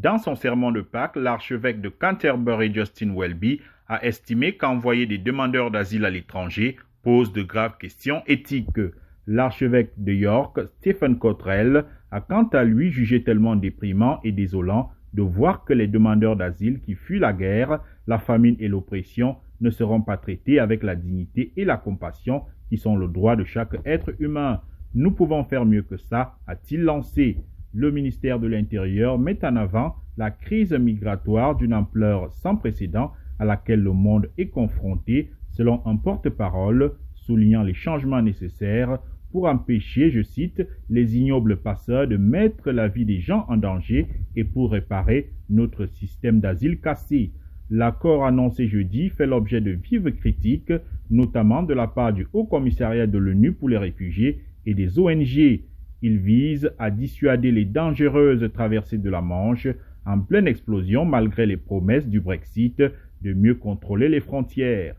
Dans son sermon de Pâques, l'archevêque de Canterbury Justin Welby a estimé qu'envoyer des demandeurs d'asile à l'étranger pose de graves questions éthiques. L'archevêque de York, Stephen Cottrell, a quant à lui jugé tellement déprimant et désolant de voir que les demandeurs d'asile qui fuient la guerre, la famine et l'oppression ne seront pas traités avec la dignité et la compassion qui sont le droit de chaque être humain. Nous pouvons faire mieux que ça, a-t-il lancé. Le ministère de l'Intérieur met en avant la crise migratoire d'une ampleur sans précédent à laquelle le monde est confronté, selon un porte-parole, soulignant les changements nécessaires pour empêcher, je cite, les ignobles passeurs de mettre la vie des gens en danger et pour réparer notre système d'asile cassé. L'accord annoncé jeudi fait l'objet de vives critiques, notamment de la part du Haut Commissariat de l'ONU pour les réfugiés et des ONG. Il vise à dissuader les dangereuses traversées de la Manche en pleine explosion malgré les promesses du Brexit de mieux contrôler les frontières.